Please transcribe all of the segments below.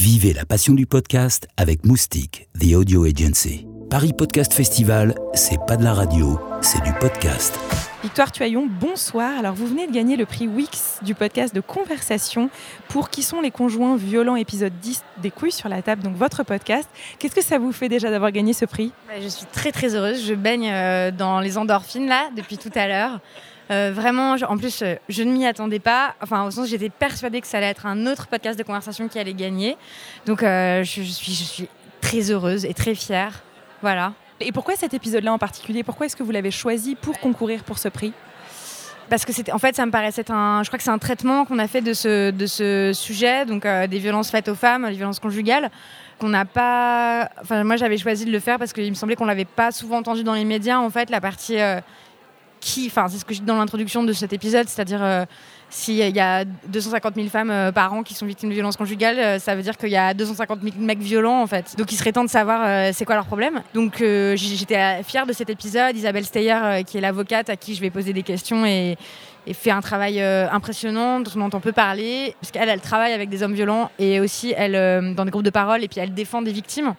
Vivez la passion du podcast avec Moustique, The Audio Agency. Paris Podcast Festival, c'est pas de la radio, c'est du podcast. Victoire Tuaillon, bonsoir. Alors vous venez de gagner le prix Wix du podcast de conversation pour Qui sont les conjoints violents épisode 10 des couilles sur la table, donc votre podcast. Qu'est-ce que ça vous fait déjà d'avoir gagné ce prix? Je suis très très heureuse, je baigne euh, dans les endorphines là depuis tout à l'heure. Euh, vraiment, en plus, euh, je ne m'y attendais pas. Enfin, au sens, j'étais persuadée que ça allait être un autre podcast de conversation qui allait gagner. Donc, je, je, suis, je suis très heureuse et très fière. Voilà. Et pourquoi cet épisode-là en particulier? Pourquoi est-ce que vous l'avez choisi pour concourir pour ce prix? Parce que c'était en fait ça me paraissait un je crois que c'est un traitement qu'on a fait de ce de ce sujet donc euh, des violences faites aux femmes les violences conjugales qu'on n'a pas enfin moi j'avais choisi de le faire parce qu'il me semblait qu'on l'avait pas souvent entendu dans les médias en fait la partie euh, qui enfin c'est ce que je dis dans l'introduction de cet épisode c'est-à-dire euh, s'il y a 250 000 femmes euh, par an qui sont victimes de violences conjugales, euh, ça veut dire qu'il y a 250 000 mecs violents en fait. Donc il serait temps de savoir c'est quoi leur problème. Donc j'étais fière de cet épisode. Isabelle Steyer, qui est l'avocate à qui je vais poser des questions et, fait un travail impressionnant dont on entend peu parler, parce qu'elle, elle travaille avec des hommes violents et aussi elle dans des groupes de parole et puis elle défend des victimes.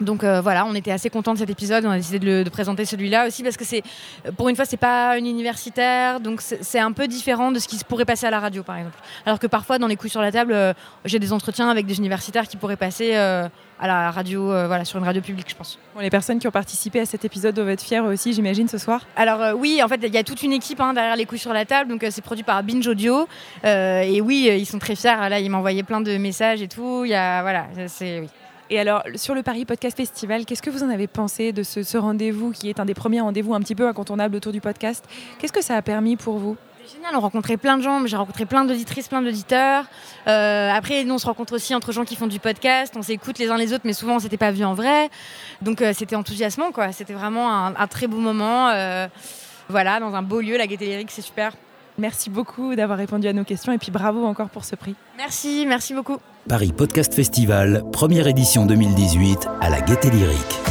Donc euh, voilà, on était assez contents de cet épisode. On a décidé de, présenter celui-là aussi parce que c'est, pour une fois, c'est pas une universitaire, donc c'est un peu différent de ce qui pourrait passer à la radio, par exemple. Alors que parfois, dans les coups sur la table, euh, j'ai des entretiens avec des universitaires qui pourraient passer euh, à la radio, voilà, sur une radio publique, je pense. les personnes qui ont participé à cet épisode doivent être fières aussi, j'imagine, ce soir. Alors oui, en fait, il y a toute une équipe hein, derrière les coups sur la table, donc c'est produit par Binge Audio, et oui, ils sont très fiers. Là, ils m'envoyaient plein de messages et tout. Il y a, voilà, c'est oui. Et alors, sur le Paris Podcast Festival, qu'est-ce que vous en avez pensé de ce, rendez-vous qui est un des premiers rendez-vous un petit peu incontournables autour du podcast? Qu'est-ce que ça a permis pour vous? Génial, on rencontrait plein de gens, j'ai rencontré plein d'auditrices, plein d'auditeurs. Euh, après, nous, on se rencontre aussi entre gens qui font du podcast, on s'écoute les uns les autres, mais souvent, on s'était pas vu en vrai. Donc, euh, c'était enthousiasmant, quoi. C'était vraiment un, très beau moment. Euh, voilà, dans un beau lieu, la Gaîté Lyrique, c'est super. Merci beaucoup d'avoir répondu à nos questions et puis bravo encore pour ce prix. Merci, merci beaucoup. Paris Podcast Festival, première édition 2018 à la Gaîté Lyrique.